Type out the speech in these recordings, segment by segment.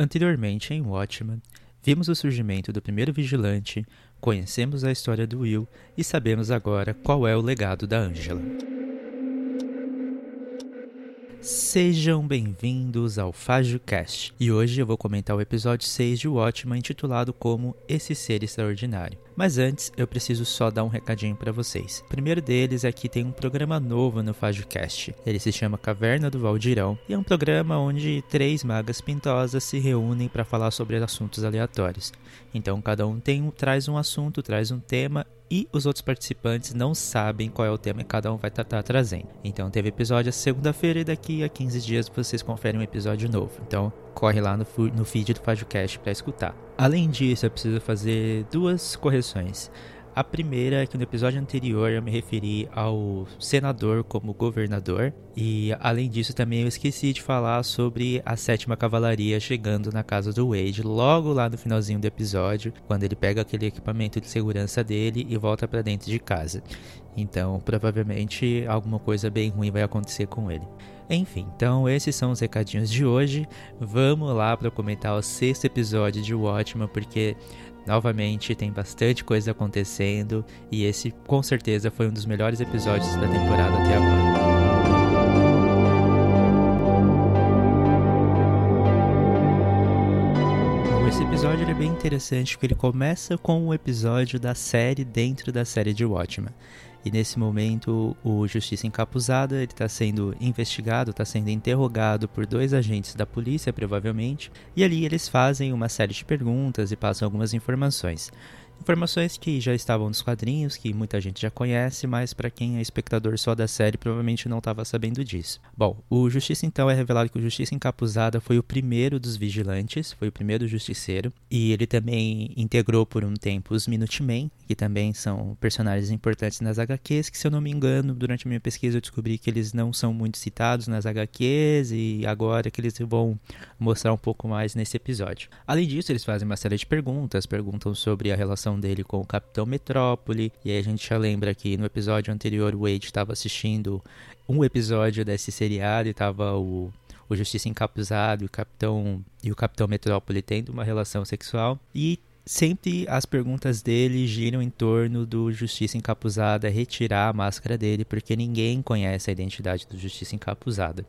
Anteriormente, em Watchmen, vimos o surgimento do primeiro vigilante, conhecemos a história do Will e sabemos agora qual é o legado da Angela. Sejam bem-vindos ao FajoCast e hoje eu vou comentar o episódio 6 de Watchmen intitulado como Esse Ser Extraordinário. Mas antes, eu preciso só dar um recadinho para vocês. O primeiro deles é que tem um programa novo no FajoCast. Ele se chama Caverna do Valdirão e é um programa onde três magas pintosas se reúnem para falar sobre assuntos aleatórios. Então cada um tem, traz um assunto, traz um tema e os outros participantes não sabem qual é o tema que cada um vai estar trazendo. Então teve episódio segunda-feira e daqui a 15 dias vocês conferem um episódio novo. Então corre lá no, no feed do FajoCast para escutar. Além disso, eu preciso fazer duas correções. A primeira é que no episódio anterior eu me referi ao senador como governador, e além disso também eu esqueci de falar sobre a sétima cavalaria chegando na casa do Wade, logo lá no finalzinho do episódio, quando ele pega aquele equipamento de segurança dele e volta para dentro de casa. Então, provavelmente alguma coisa bem ruim vai acontecer com ele. Enfim, então esses são os recadinhos de hoje. Vamos lá para comentar o sexto episódio de Watchmen, porque Novamente, tem bastante coisa acontecendo e esse com certeza foi um dos melhores episódios da temporada até agora. esse episódio é bem interessante porque ele começa com um episódio da série dentro da série de Watchmen. E nesse momento, o Justiça Encapuzada está sendo investigado, está sendo interrogado por dois agentes da polícia, provavelmente. E ali eles fazem uma série de perguntas e passam algumas informações. Informações que já estavam nos quadrinhos, que muita gente já conhece, mas para quem é espectador só da série provavelmente não estava sabendo disso. Bom, o Justiça então é revelado que o Justiça Encapuzada foi o primeiro dos vigilantes, foi o primeiro justiceiro, e ele também integrou por um tempo os Minutemen, que também são personagens importantes nas HQs, que se eu não me engano, durante a minha pesquisa eu descobri que eles não são muito citados nas HQs e agora que eles vão mostrar um pouco mais nesse episódio. Além disso, eles fazem uma série de perguntas, perguntam sobre a relação relação dele com o Capitão Metrópole. E aí a gente já lembra que no episódio anterior o Wade estava assistindo um episódio desse seriado e estava o, o Justiça encapuzado e o Capitão e o Capitão Metrópole tendo uma relação sexual. E sempre as perguntas dele giram em torno do Justiça Encapuzada retirar a máscara dele, porque ninguém conhece a identidade do Justiça Encapuzada.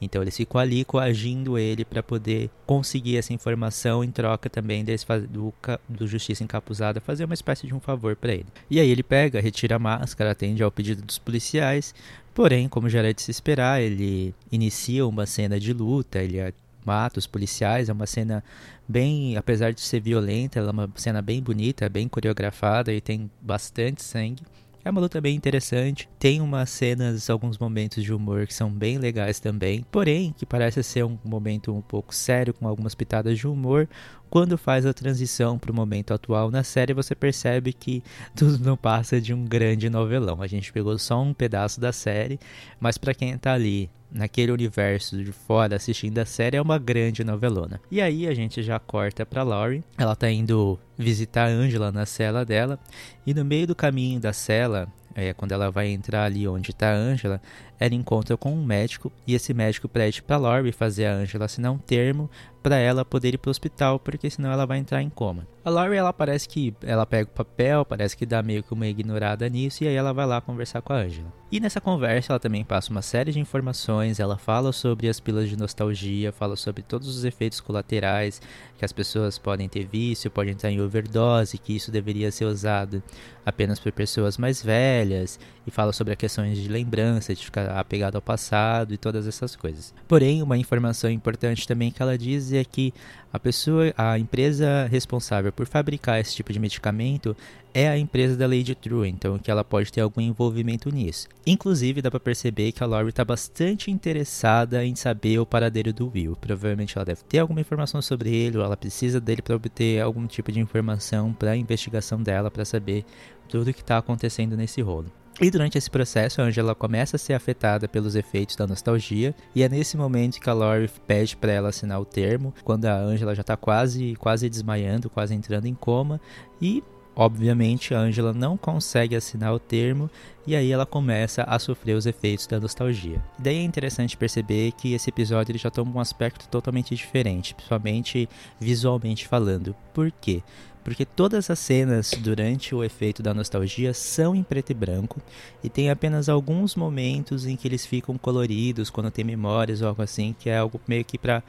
Então eles ficam ali coagindo ele para poder conseguir essa informação em troca também deles, do, do Justiça Encapuzada fazer uma espécie de um favor para ele. E aí ele pega, retira a máscara, atende ao pedido dos policiais, porém, como já era de se esperar, ele inicia uma cena de luta, ele mata os policiais, é uma cena bem, apesar de ser violenta, ela é uma cena bem bonita, bem coreografada e tem bastante sangue. É uma luta bem interessante, tem umas cenas, alguns momentos de humor que são bem legais também, porém que parece ser um momento um pouco sério com algumas pitadas de humor. Quando faz a transição para o momento atual na série, você percebe que tudo não passa de um grande novelão. A gente pegou só um pedaço da série, mas para quem está ali naquele universo de fora assistindo a série é uma grande novelona. E aí a gente já corta para Laurie, ela tá indo visitar a Angela na cela dela e no meio do caminho da cela, é, quando ela vai entrar ali onde está a Angela, ela encontra com um médico e esse médico pede para Laurie fazer a Angela assinar um termo para ela poder ir para o hospital, porque senão ela vai entrar em coma. A Laurie, ela parece que ela pega o papel, parece que dá meio que uma ignorada nisso e aí ela vai lá conversar com a Angela. E nessa conversa ela também passa uma série de informações, ela fala sobre as pilas de nostalgia, fala sobre todos os efeitos colaterais que as pessoas podem ter vício, podem estar em overdose, que isso deveria ser usado apenas por pessoas mais velhas, e fala sobre questões de lembrança, de ficar apegado ao passado e todas essas coisas. Porém, uma informação importante também que ela diz é que a pessoa, a empresa responsável por fabricar esse tipo de medicamento é a empresa da Lady True, então que ela pode ter algum envolvimento nisso. Inclusive, dá para perceber que a Laurie está bastante interessada em saber o paradeiro do Will. Provavelmente ela deve ter alguma informação sobre ele, ou ela precisa dele para obter algum tipo de informação para a investigação dela, para saber tudo o que está acontecendo nesse rolo. E durante esse processo, a Angela começa a ser afetada pelos efeitos da nostalgia, e é nesse momento que a Laurie pede para ela assinar o termo, quando a Angela já está quase, quase desmaiando, quase entrando em coma, e obviamente, a Angela não consegue assinar o termo e aí ela começa a sofrer os efeitos da nostalgia. E daí é interessante perceber que esse episódio ele já toma um aspecto totalmente diferente, principalmente visualmente falando. Por quê? Porque todas as cenas durante o efeito da nostalgia são em preto e branco e tem apenas alguns momentos em que eles ficam coloridos quando tem memórias ou algo assim, que é algo meio que para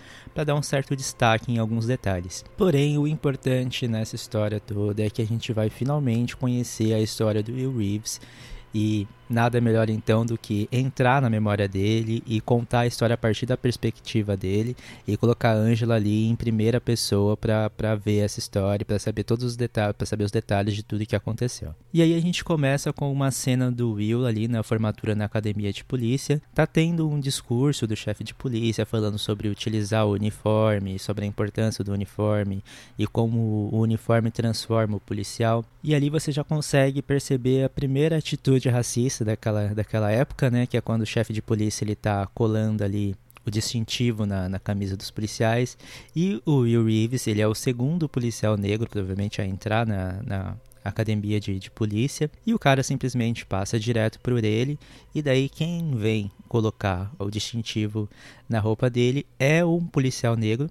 dar um certo destaque em alguns detalhes. Porém, o importante nessa história toda é que a gente vai finalmente conhecer a história do Will Reeves e nada melhor então do que entrar na memória dele e contar a história a partir da perspectiva dele e colocar a Angela ali em primeira pessoa para ver essa história, para saber todos os detalhes, para saber os detalhes de tudo que aconteceu. E aí a gente começa com uma cena do Will ali na formatura na academia de polícia. Tá tendo um discurso do chefe de polícia falando sobre utilizar o uniforme, sobre a importância do uniforme e como o uniforme transforma o policial. E ali você já consegue perceber a primeira atitude racista daquela, daquela época, né? Que é quando o chefe de polícia ele tá colando ali o distintivo na, na camisa dos policiais. E o Will Reeves, ele é o segundo policial negro, provavelmente, a entrar na, na academia de, de polícia. E o cara simplesmente passa direto por ele. E daí quem vem colocar o distintivo na roupa dele é um policial negro.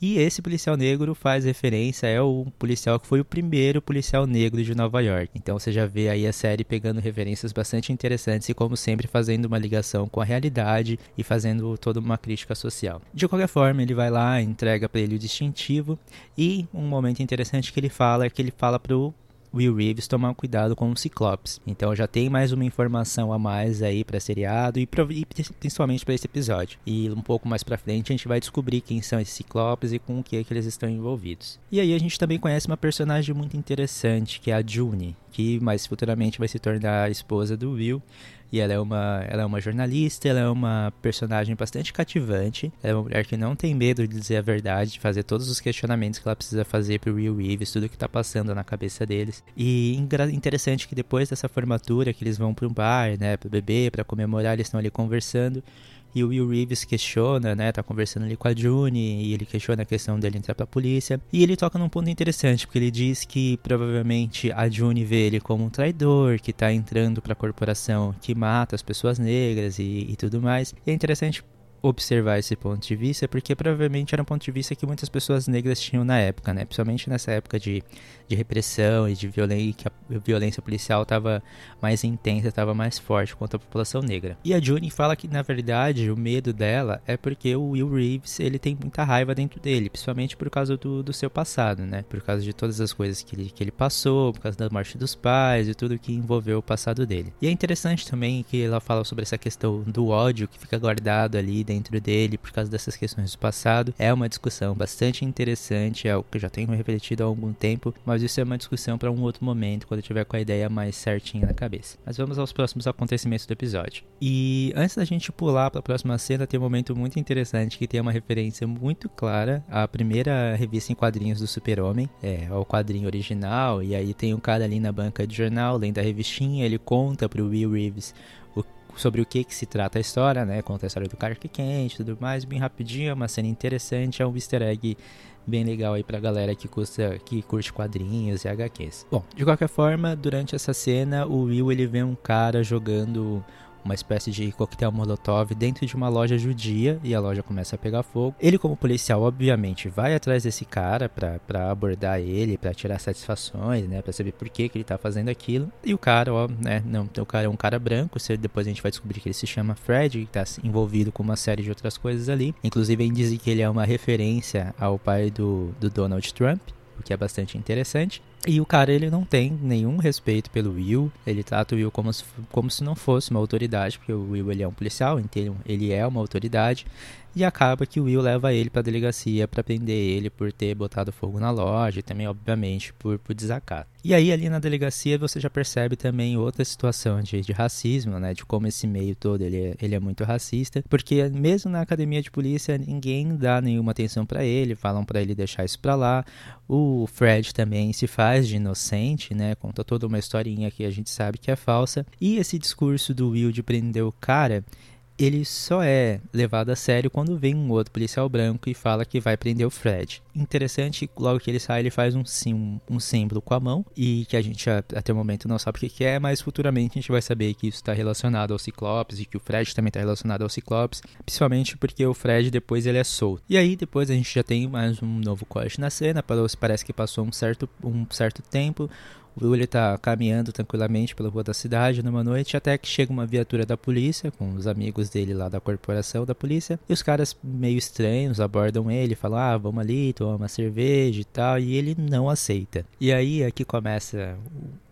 E esse policial negro faz referência é o policial que foi o primeiro policial negro de Nova York. Então você já vê aí a série pegando referências bastante interessantes e como sempre fazendo uma ligação com a realidade e fazendo toda uma crítica social. De qualquer forma, ele vai lá, entrega para ele o distintivo e um momento interessante que ele fala é que ele fala pro Will Reeves tomar cuidado com os Ciclopes. Então já tem mais uma informação a mais aí para seriado e, pra, e principalmente para esse episódio. E um pouco mais para frente a gente vai descobrir quem são esses Ciclopes e com o que, é que eles estão envolvidos. E aí a gente também conhece uma personagem muito interessante que é a June, que mais futuramente vai se tornar a esposa do Will. E ela é uma, ela é uma jornalista, ela é uma personagem bastante cativante. Ela é uma mulher que não tem medo de dizer a verdade, de fazer todos os questionamentos que ela precisa fazer pro Will Reeves, tudo que tá passando na cabeça deles. E interessante que depois dessa formatura, que eles vão para um bar, né, para beber, para comemorar, eles estão ali conversando. E o Will Reeves questiona, né? Tá conversando ali com a June e ele questiona a questão dele entrar pra polícia. E ele toca num ponto interessante, porque ele diz que provavelmente a June vê ele como um traidor, que tá entrando pra corporação que mata as pessoas negras e, e tudo mais. E é interessante observar esse ponto de vista, porque provavelmente era um ponto de vista que muitas pessoas negras tinham na época, né? Principalmente nessa época de, de repressão e de violência, que a violência policial estava mais intensa, estava mais forte contra a população negra. E a June fala que, na verdade, o medo dela é porque o Will Reeves, ele tem muita raiva dentro dele, principalmente por causa do, do seu passado, né? Por causa de todas as coisas que ele, que ele passou, por causa da morte dos pais e tudo que envolveu o passado dele. E é interessante também que ela fala sobre essa questão do ódio que fica guardado ali dentro dele por causa dessas questões do passado. É uma discussão bastante interessante, é o que eu já tenho refletido há algum tempo, mas isso é uma discussão para um outro momento, quando eu tiver com a ideia mais certinha na cabeça. Mas vamos aos próximos acontecimentos do episódio. E antes da gente pular para a próxima cena, tem um momento muito interessante que tem uma referência muito clara à primeira revista em quadrinhos do Super-Homem, é, ao quadrinho original, e aí tem um cara ali na banca de jornal, lendo a revistinha, ele conta pro Will Reeves sobre o que, que se trata a história, né? Conta a história do Clark Kent e tudo mais, bem rapidinho, é uma cena interessante, é um easter egg bem legal aí pra galera que, custa, que curte quadrinhos e HQs. Bom, de qualquer forma, durante essa cena, o Will ele vê um cara jogando uma espécie de coquetel molotov dentro de uma loja judia e a loja começa a pegar fogo. Ele, como policial, obviamente, vai atrás desse cara para abordar ele, para tirar satisfações, né, para saber por que, que ele tá fazendo aquilo. E o cara, ó, né, não, o cara é um cara branco, depois a gente vai descobrir que ele se chama Fred, que tá envolvido com uma série de outras coisas ali. Inclusive, ele diz que ele é uma referência ao pai do, do Donald Trump o que é bastante interessante. E o cara ele não tem nenhum respeito pelo Will, ele trata o Will como se, como se não fosse uma autoridade, porque o Will ele é um policial, então ele é uma autoridade, e acaba que o Will leva ele para a delegacia para prender ele por ter botado fogo na loja e também, obviamente, por, por desacato. E aí, ali na delegacia, você já percebe também outra situação de, de racismo, né? De como esse meio todo ele é, ele é muito racista, porque mesmo na academia de polícia, ninguém dá nenhuma atenção para ele, falam para ele deixar isso para lá. O Fred também se faz de inocente, né? Conta toda uma historinha que a gente sabe que é falsa. E esse discurso do Will de prender o cara ele só é levado a sério quando vem um outro policial branco e fala que vai prender o Fred. Interessante, logo que ele sai, ele faz um, sim, um símbolo com a mão e que a gente até o momento não sabe o que é, mas futuramente a gente vai saber que isso está relacionado ao Ciclopes e que o Fred também está relacionado ao Ciclopes, principalmente porque o Fred depois ele é solto. E aí depois a gente já tem mais um novo corte na cena, parece que passou um certo, um certo tempo, o Will está caminhando tranquilamente pela rua da cidade numa noite, até que chega uma viatura da polícia, com os amigos dele lá da corporação da polícia, e os caras meio estranhos abordam ele, falam, ah, vamos ali, toma uma cerveja e tal, e ele não aceita. E aí é que começa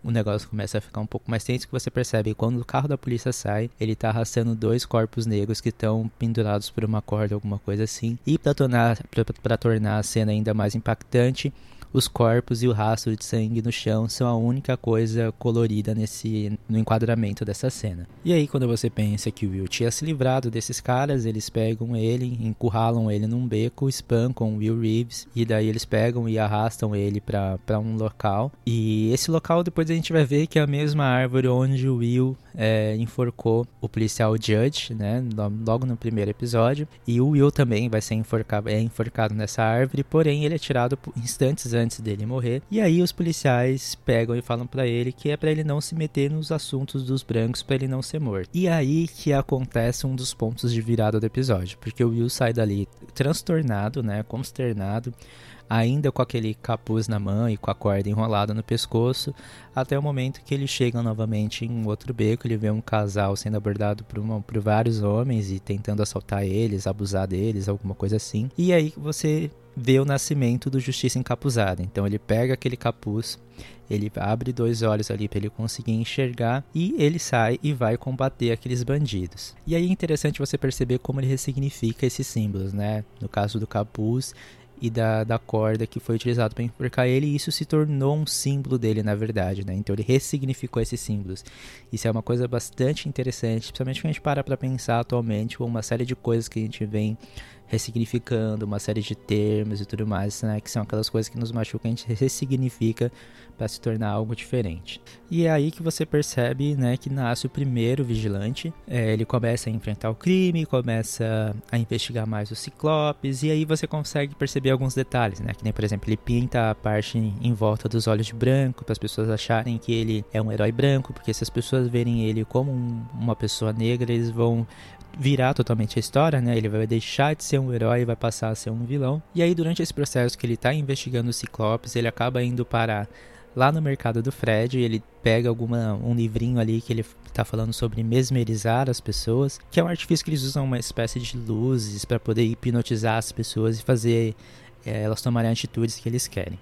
o negócio começa a ficar um pouco mais tenso que você percebe quando o carro da polícia sai, ele tá arrastando dois corpos negros que estão pendurados por uma corda, alguma coisa assim. E para tornar, pra, tornar a cena ainda mais impactante, os corpos e o rastro de sangue no chão são a única coisa colorida nesse no enquadramento dessa cena. E aí quando você pensa que o Will tinha se livrado desses caras, eles pegam ele, encurralam ele num beco, espancam o Will Reeves e daí eles pegam e arrastam ele para um local. E esse local depois a gente vai ver que é a mesma árvore onde o Will é, enforcou o policial Judge, né, logo no primeiro episódio. E o Will também vai ser enforcado, é enforcado nessa árvore, porém ele é tirado instantes antes dele morrer. E aí os policiais pegam e falam para ele que é para ele não se meter nos assuntos dos brancos para ele não ser morto. E aí que acontece um dos pontos de virada do episódio, porque o Will sai dali transtornado, né, consternado, ainda com aquele capuz na mão e com a corda enrolada no pescoço, até o momento que ele chega novamente em um outro beco, ele vê um casal sendo abordado por, uma, por vários homens e tentando assaltar eles, abusar deles, alguma coisa assim. E aí você vê o nascimento do Justiça Encapuzada. Então ele pega aquele capuz, ele abre dois olhos ali para ele conseguir enxergar e ele sai e vai combater aqueles bandidos. E aí é interessante você perceber como ele ressignifica esses símbolos, né? No caso do capuz, e da, da corda que foi utilizado para enforcar ele, e isso se tornou um símbolo dele, na verdade, né? Então ele ressignificou esses símbolos. Isso é uma coisa bastante interessante, principalmente quando a gente para para pensar atualmente com uma série de coisas que a gente vem ressignificando, uma série de termos e tudo mais, né? Que são aquelas coisas que nos machucam, a gente ressignifica para se tornar algo diferente. E é aí que você percebe, né, que nasce o primeiro vigilante. É, ele começa a enfrentar o crime, começa a investigar mais os ciclopes, e aí você consegue perceber alguns detalhes, né? Que nem, por exemplo, ele pinta a parte em volta dos olhos de branco para as pessoas acharem que ele é um herói branco, porque se as pessoas verem ele como um, uma pessoa negra, eles vão virar totalmente a história, né? Ele vai deixar de ser um herói e vai passar a ser um vilão. E aí, durante esse processo que ele está investigando os Ciclopes, ele acaba indo parar lá no mercado do Fred, ele pega alguma, um livrinho ali que ele está falando sobre mesmerizar as pessoas, que é um artifício que eles usam uma espécie de luzes para poder hipnotizar as pessoas e fazer é, elas tomarem atitudes que eles querem.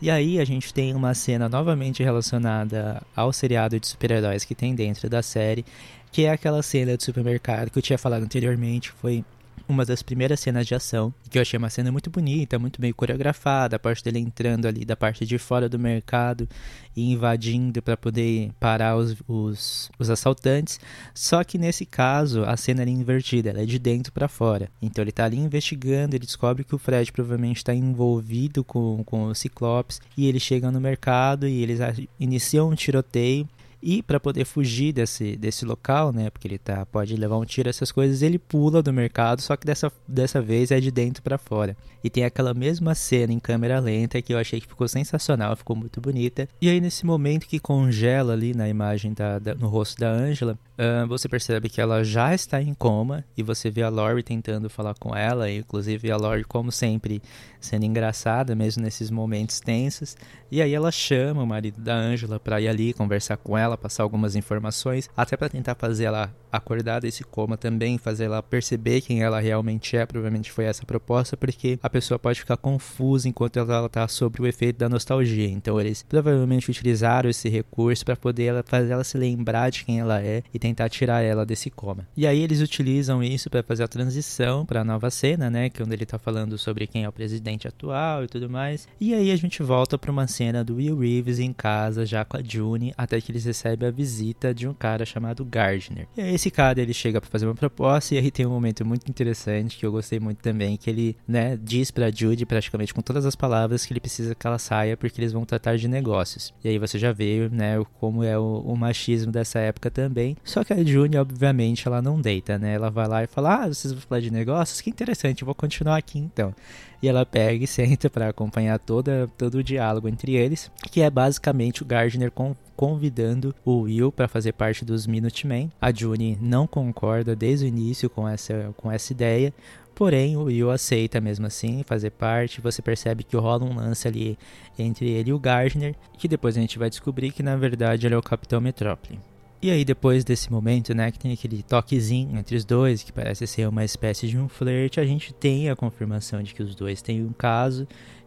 E aí a gente tem uma cena novamente relacionada ao seriado de super-heróis que tem dentro da série, que é aquela cena de supermercado que eu tinha falado anteriormente, foi uma das primeiras cenas de ação, que eu achei uma cena muito bonita, muito bem coreografada, a parte dele entrando ali da parte de fora do mercado e invadindo para poder parar os, os, os, assaltantes. Só que nesse caso a cena é invertida, ela é de dentro para fora. Então ele está ali investigando, ele descobre que o Fred provavelmente está envolvido com, com o Ciclopes e ele chega no mercado e eles iniciam um tiroteio e para poder fugir desse, desse local, né, porque ele tá, pode levar um tiro, essas coisas, ele pula do mercado, só que dessa, dessa vez é de dentro para fora. E tem aquela mesma cena em câmera lenta que eu achei que ficou sensacional, ficou muito bonita. E aí nesse momento que congela ali na imagem da, da no rosto da Angela, uh, você percebe que ela já está em coma e você vê a Lori tentando falar com ela, e inclusive a Lori como sempre sendo engraçada mesmo nesses momentos tensos. E aí ela chama o marido da Angela para ir ali conversar com ela, passar algumas informações, até para tentar fazer ela acordar desse coma também, fazer ela perceber quem ela realmente é. Provavelmente foi essa a proposta, porque a pessoa pode ficar confusa enquanto ela está sobre o efeito da nostalgia. Então eles provavelmente utilizaram esse recurso para poder ela, fazer ela se lembrar de quem ela é e tentar tirar ela desse coma. E aí eles utilizam isso para fazer a transição para a nova cena, né, que é onde ele está falando sobre quem é o presidente atual e tudo mais. E aí a gente volta para uma cena do Will Reeves em casa já com a June, até que eles recebe a visita de um cara chamado Gardner. E aí esse cara ele chega para fazer uma proposta e aí tem um momento muito interessante que eu gostei muito também, que ele, né, diz para Judy praticamente com todas as palavras que ele precisa que ela saia porque eles vão tratar de negócios. E aí você já vê, né, como é o, o machismo dessa época também. Só que a Judy, obviamente, ela não deita, né? Ela vai lá e fala: "Ah, vocês vão falar de negócios? Que interessante, eu vou continuar aqui então" e ela pega e senta para acompanhar toda, todo o diálogo entre eles, que é basicamente o Gardner com, convidando o Will para fazer parte dos Minutemen. A June não concorda desde o início com essa, com essa ideia, Porém, o Will aceita mesmo assim fazer parte. Você percebe que rola um lance ali entre ele e o Gardner, que depois a gente vai descobrir que na verdade ele é o Capitão Metrópole. E aí depois desse momento, né, que tem aquele toquezinho entre os dois, que parece ser uma espécie de um flerte, a gente tem a confirmação de que os dois têm um caso.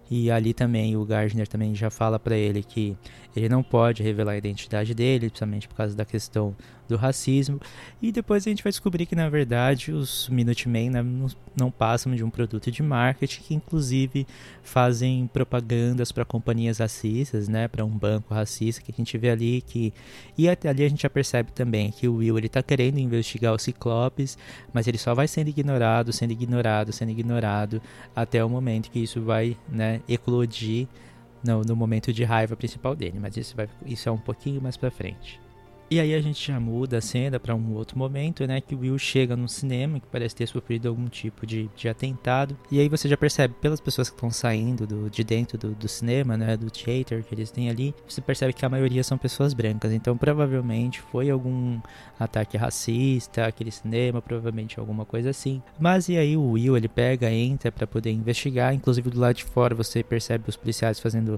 E ali também o Gardner também já fala para ele que ele não pode revelar a identidade dele, principalmente por causa da questão do racismo. E depois a gente vai descobrir que na verdade os Minutemen né, não, passam de um produto de marketing que inclusive fazem propagandas para companhias racistas, né, para um banco racista que a gente vê ali que e até ali a gente já percebe também que o Will ele tá querendo investigar os Ciclopes, mas ele só vai sendo ignorado, sendo ignorado, sendo ignorado até o momento que isso vai, né, eclodir no, no momento de raiva principal dele, mas isso, vai, isso é um pouquinho mais pra frente. E aí a gente já muda a cena para um outro momento, né? Que o Will chega num cinema que parece ter sofrido algum tipo de, de atentado. E aí você já percebe pelas pessoas que estão saindo do, de dentro do, do, cinema, né? Do theater que eles têm ali, você percebe que a maioria são pessoas brancas. Então provavelmente foi algum ataque racista, aquele cinema, provavelmente alguma coisa assim. Mas e aí o Will ele pega, entra para poder investigar. Inclusive do lado de fora você percebe os policiais fazendo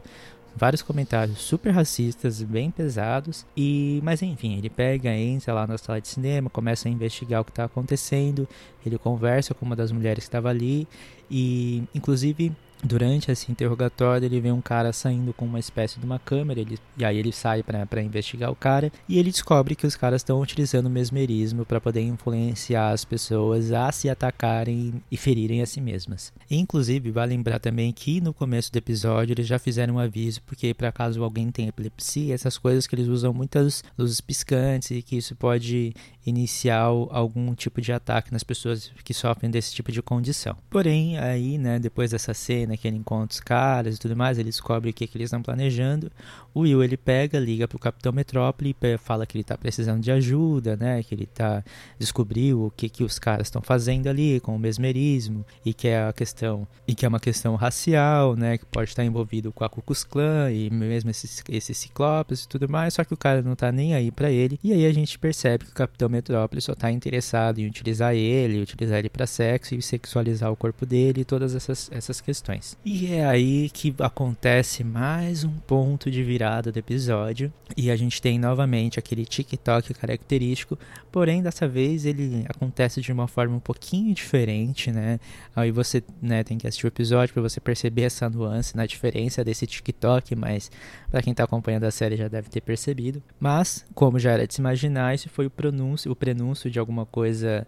vários comentários super racistas, bem pesados. E, mas enfim, ele pega, entra lá na sala de cinema, começa a investigar o que está acontecendo. Ele conversa com uma das mulheres que estava ali e, inclusive, Durante esse interrogatório, ele vê um cara saindo com uma espécie de uma câmera, ele, e aí ele sai para investigar o cara, e ele descobre que os caras estão utilizando o mesmerismo para poder influenciar as pessoas a se atacarem e ferirem a si mesmas. Inclusive, vale lembrar também que no começo do episódio eles já fizeram um aviso, porque para caso alguém tenha epilepsia, essas coisas que eles usam muitas luzes piscantes e que isso pode iniciar algum tipo de ataque nas pessoas que sofrem desse tipo de condição. Porém, aí, né, depois dessa cena, né, que ele encontra os caras e tudo mais, ele descobre o que, que eles estão planejando. O Will ele pega, liga pro Capitão Metrópole e fala que ele tá precisando de ajuda, né? Que ele tá descobriu o que que os caras estão fazendo ali com o mesmerismo e que é a questão e que é uma questão racial, né? Que pode estar envolvido com a Ku Klux Klan e mesmo esses, esses ciclopes e tudo mais. Só que o cara não tá nem aí para ele. E aí a gente percebe que o Capitão Metrópole só tá interessado em utilizar ele, utilizar ele para sexo e sexualizar o corpo dele e todas essas essas questões. E é aí que acontece mais um ponto de virada do episódio. E a gente tem novamente aquele TikTok característico, porém dessa vez ele acontece de uma forma um pouquinho diferente, né? Aí você né, tem que assistir o episódio para você perceber essa nuance na diferença desse TikTok, mas para quem está acompanhando a série já deve ter percebido. Mas, como já era de se imaginar, esse foi o pronúncio, o prenúncio de alguma coisa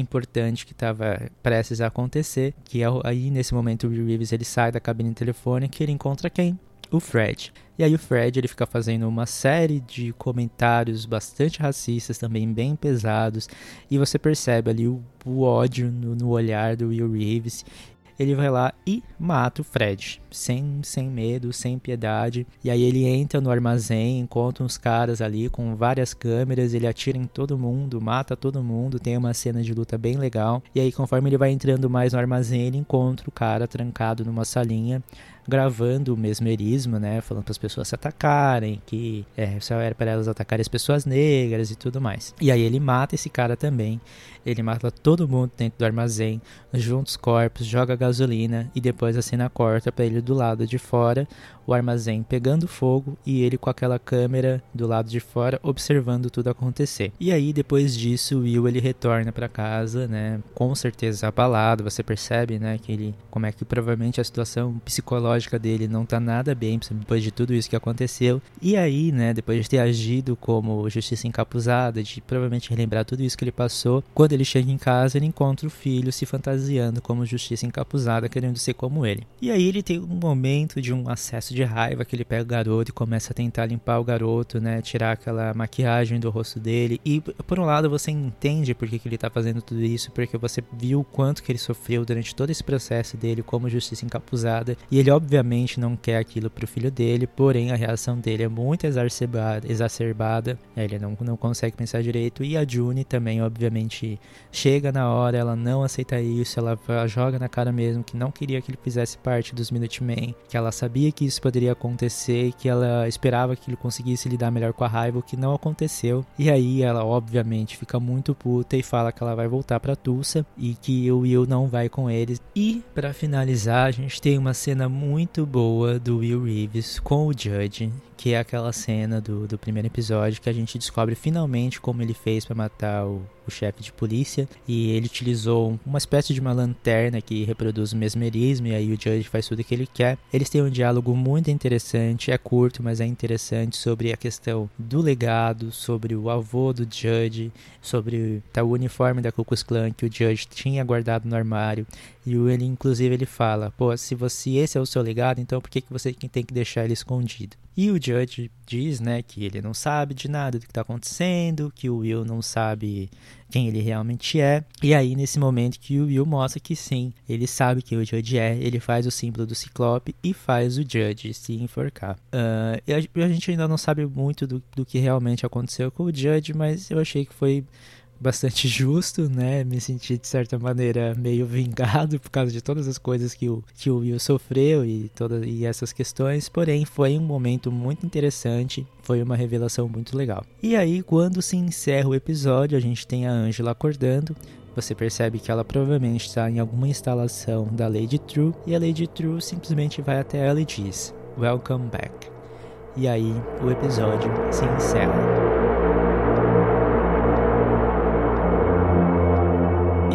importante que estava prestes a acontecer, que é aí nesse momento o Reeves ele sai da cabine telefônica e ele encontra quem? O Fred. E aí o Fred ele fica fazendo uma série de comentários bastante racistas, também bem pesados, e você percebe ali o, o ódio no, no, olhar do Will Reeves ele vai lá e mata o Fred, sem, sem medo, sem piedade. E aí ele entra no armazém, encontra uns caras ali com várias câmeras, ele atira em todo mundo, mata todo mundo, tem uma cena de luta bem legal. E aí conforme ele vai entrando mais no armazém, ele encontra o cara trancado numa salinha gravando o mesmerismo, né? Falando para as pessoas se atacarem, que é, só era para elas atacarem as pessoas negras e tudo mais. E aí ele mata esse cara também. Ele mata todo mundo dentro do armazém, junta os corpos, joga gasolina e depois a cena corta para ele do lado de fora, o armazém pegando fogo e ele com aquela câmera do lado de fora observando tudo acontecer. E aí depois disso, Will ele retorna para casa, né? Com certeza abalado, você percebe, né, que ele como é que provavelmente a situação psicológica psicológica dele não tá nada bem depois de tudo isso que aconteceu. E aí, né, depois de ter agido como justiça encapuzada, de provavelmente relembrar tudo isso que ele passou, quando ele chega em casa, ele encontra o filho se fantasiando como justiça encapuzada, querendo ser como ele. E aí ele tem um momento de um acesso de raiva que ele pega o garoto e começa a tentar limpar o garoto, né, tirar aquela maquiagem do rosto dele. E por um lado você entende por que, que ele tá fazendo tudo isso, porque você viu o quanto que ele sofreu durante todo esse processo dele como justiça encapuzada. E ele obviamente não quer aquilo pro filho dele, porém a reação dele é muito exacerbada, exacerbada. Ele não, não consegue pensar direito. E a June também, obviamente, chega na hora, ela não aceita isso, ela joga na cara mesmo que não queria que ele fizesse parte dos Minutemen, que ela sabia que isso poderia acontecer, que ela esperava que ele conseguisse lidar melhor com a raiva, o que não aconteceu. E aí ela, obviamente, fica muito puta e fala que ela vai voltar para Tulsa e que o Will não vai com eles. E para finalizar, a gente tem uma cena muito boa do Will Reeves com o Judge, que é aquela cena do, do primeiro episódio que a gente descobre finalmente como ele fez para matar o, o chefe de polícia e ele utilizou uma espécie de uma lanterna que reproduz o mesmerismo e aí o Judge faz tudo o que ele quer. Eles têm um diálogo muito interessante, é curto, mas é interessante sobre a questão do legado, sobre o avô do Judge, sobre tá, o uniforme da Ku Klan que o Judge tinha guardado no armário e ele inclusive ele fala, pô, se você esse é o seu legado, então por que, que você tem que deixar ele escondido? E o Judge diz, né, que ele não sabe de nada do que está acontecendo, que o Will não sabe quem ele realmente é. E aí, nesse momento que o Will mostra que sim, ele sabe quem o Judge é, ele faz o símbolo do Ciclope e faz o Judge se enforcar. Uh, e a, a, gente ainda não sabe muito do, do que realmente aconteceu com o Judge, mas eu achei que foi bastante justo, né? Me senti de certa maneira meio vingado por causa de todas as coisas que o, que o Will sofreu e todas e essas questões. Porém, foi um momento muito interessante, foi uma revelação muito legal. E aí, quando se encerra o episódio, a gente tem a Angela acordando. Você percebe que ela provavelmente está em alguma instalação da Lady True e a Lady True simplesmente vai até ela e diz: Welcome back. E aí o episódio se encerra.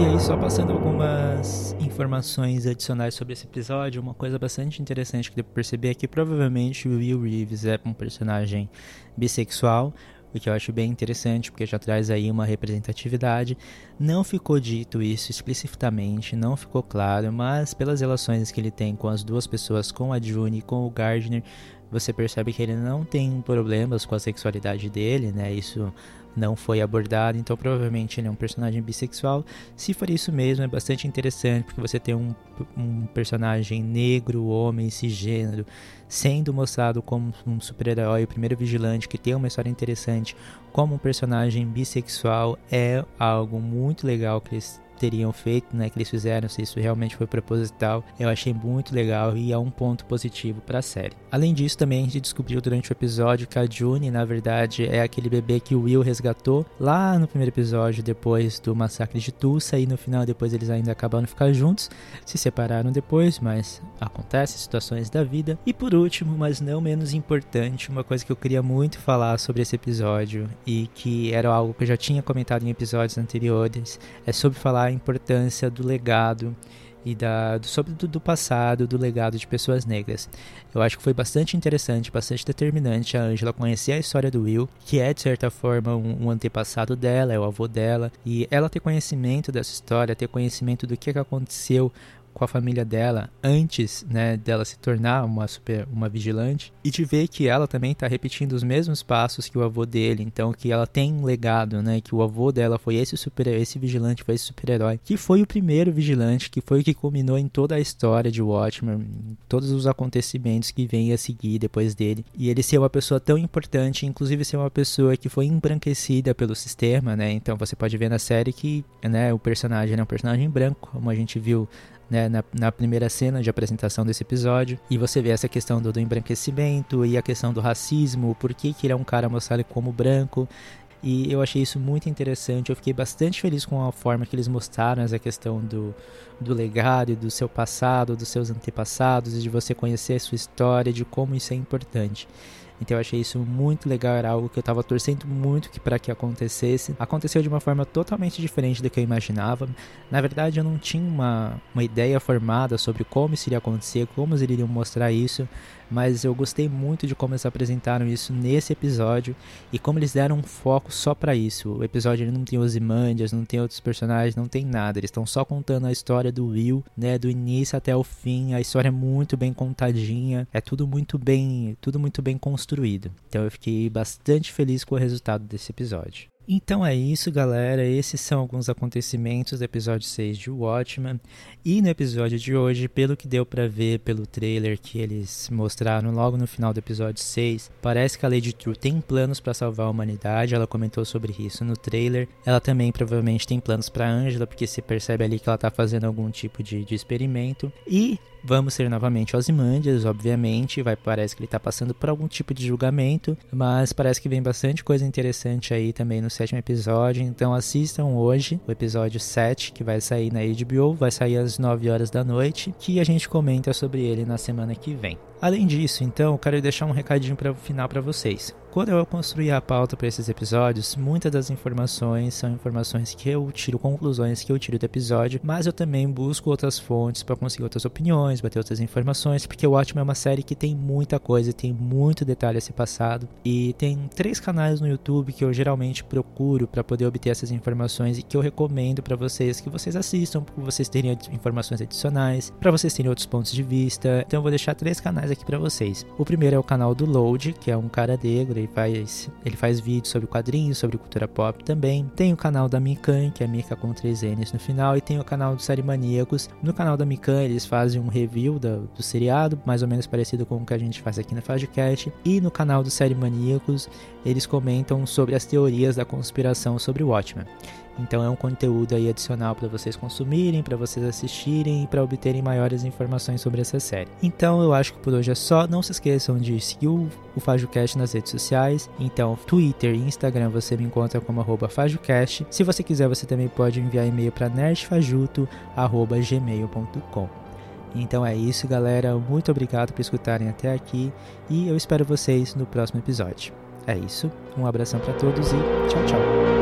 E aí, só passando algumas informações adicionais sobre esse episódio, uma coisa bastante interessante que deu pra perceber é que provavelmente o Will Reeves é um personagem bissexual, o que eu acho bem interessante, porque já traz aí uma representatividade. Não ficou dito isso explicitamente, não ficou claro, mas pelas relações que ele tem com as duas pessoas, com a June e com o Gardner, você percebe que ele não tem problemas com a sexualidade dele, né? Isso não foi abordado, então provavelmente ele é um personagem bissexual. Se for isso mesmo, é bastante interessante porque você tem um, um personagem negro, homem, cisgênero, sendo mostrado como um super-herói, o primeiro vigilante que tem uma história interessante, como um personagem bissexual, é algo muito legal que eles teriam feito, né, que eles fizeram, se isso realmente foi proposital, eu achei muito legal e é um ponto positivo para a série. Além disso, também a gente descobriu durante o episódio que a June, na verdade, é aquele bebê que o Will resgatou lá no primeiro episódio, depois do massacre de Tulsa, e no final, depois eles ainda acabaram de ficar juntos, se separaram depois, mas acontece, situações da vida. E por último, mas não menos importante, uma coisa que eu queria muito falar sobre esse episódio e que era algo que eu já tinha comentado em episódios anteriores, é sobre falar a importância do legado e da, do, sobre do, do, passado, do legado de pessoas negras. Eu acho que foi bastante interessante, bastante determinante a Angela conhecer a história do Will, que é de certa forma um, um antepassado dela, é o avô dela, e ela ter conhecimento dessa história, ter conhecimento do que, que aconteceu com a família dela antes, né, dela se tornar uma super, uma vigilante e de ver que ela também está repetindo os mesmos passos que o avô dele, então que ela tem um legado, né, que o avô dela foi esse super, esse vigilante, foi esse super-herói, que foi o primeiro vigilante, que foi o que culminou em toda a história de Watchmen, todos os acontecimentos que vêm a seguir depois dele, e ele ser uma pessoa tão importante, inclusive ser uma pessoa que foi embranquecida pelo sistema, né? Então você pode ver na série que, né, o personagem é um personagem branco, como a gente viu né, na, na, primeira cena de apresentação desse episódio. E você vê essa questão do, do embranquecimento e a questão do racismo, por que, que ele é um cara mostrado como branco. E eu achei isso muito interessante. Eu fiquei bastante feliz com a forma que eles mostraram essa questão do, do legado, do seu passado, dos seus antepassados, e de você conhecer a sua história, de como isso é importante. Então eu achei isso muito legal, era algo que eu tava torcendo muito que para que acontecesse. Aconteceu de uma forma totalmente diferente do que eu imaginava. Na verdade, eu não tinha uma, uma ideia formada sobre como isso iria acontecer, como eles iriam mostrar isso, mas eu gostei muito de como eles apresentaram isso nesse episódio e como eles deram um foco só para isso. O episódio ele não tem Ozymandias, não tem outros personagens, não tem nada. Eles estão só contando a história do Will, né, do início até o fim. A história é muito bem contadinha, é tudo muito bem, tudo muito bem construído. Então eu fiquei bastante feliz com o resultado desse episódio. Então é isso, galera. Esses são alguns acontecimentos do episódio 6 de Watchmen. E no episódio de hoje, pelo que deu para ver pelo trailer que eles mostraram logo no final do episódio 6, parece que a Lady True tem planos para salvar a humanidade. Ela comentou sobre isso no trailer. Ela também provavelmente tem planos para Angela, porque se percebe ali que ela tá fazendo algum tipo de, de experimento. E Vamos ser novamente Ozymandias, obviamente, vai parece que ele está passando por algum tipo de julgamento, mas parece que vem bastante coisa interessante aí também no sétimo episódio, então assistam hoje o episódio 7, que vai sair na HBO, vai sair às 9 horas da noite, que a gente comenta sobre ele na semana que vem. Além disso, então, quero deixar um recadinho para o final para vocês. Quando eu construí a pauta para esses episódios, muitas das informações são informações que eu tiro, conclusões que eu tiro do episódio, mas eu também busco outras fontes para conseguir outras opiniões, bater outras informações, porque o Ótimo é uma série que tem muita coisa, tem muito detalhe a ser passado, e tem três canais no YouTube que eu geralmente procuro para poder obter essas informações e que eu recomendo para vocês que vocês assistam, para vocês terem informações adicionais, para vocês terem outros pontos de vista. Então eu vou deixar três canais aqui para vocês. O primeiro é o canal do Load, que é um cara negro ele faz, ele faz vídeos sobre quadrinhos, sobre cultura pop também. Tem o canal da Mikan, que é Mika com 3 N's no final, e tem o canal do Série Maníacos. No canal da Mikan eles fazem um review do, do seriado, mais ou menos parecido com o que a gente faz aqui na Fazcast. E no canal do Série Maníacos eles comentam sobre as teorias da conspiração sobre o Watchmen. Então é um conteúdo aí adicional para vocês consumirem, para vocês assistirem e para obterem maiores informações sobre essa série. Então eu acho que por hoje é só. Não se esqueçam de seguir o, FajoCast nas redes sociais. Então, Twitter e Instagram você me encontra como FajoCast. Se você quiser, você também pode enviar e-mail para nerdfajuto.gmail.com. Então é isso, galera. Muito obrigado por escutarem até aqui e eu espero vocês no próximo episódio. É isso, um abração para todos e tchau, tchau.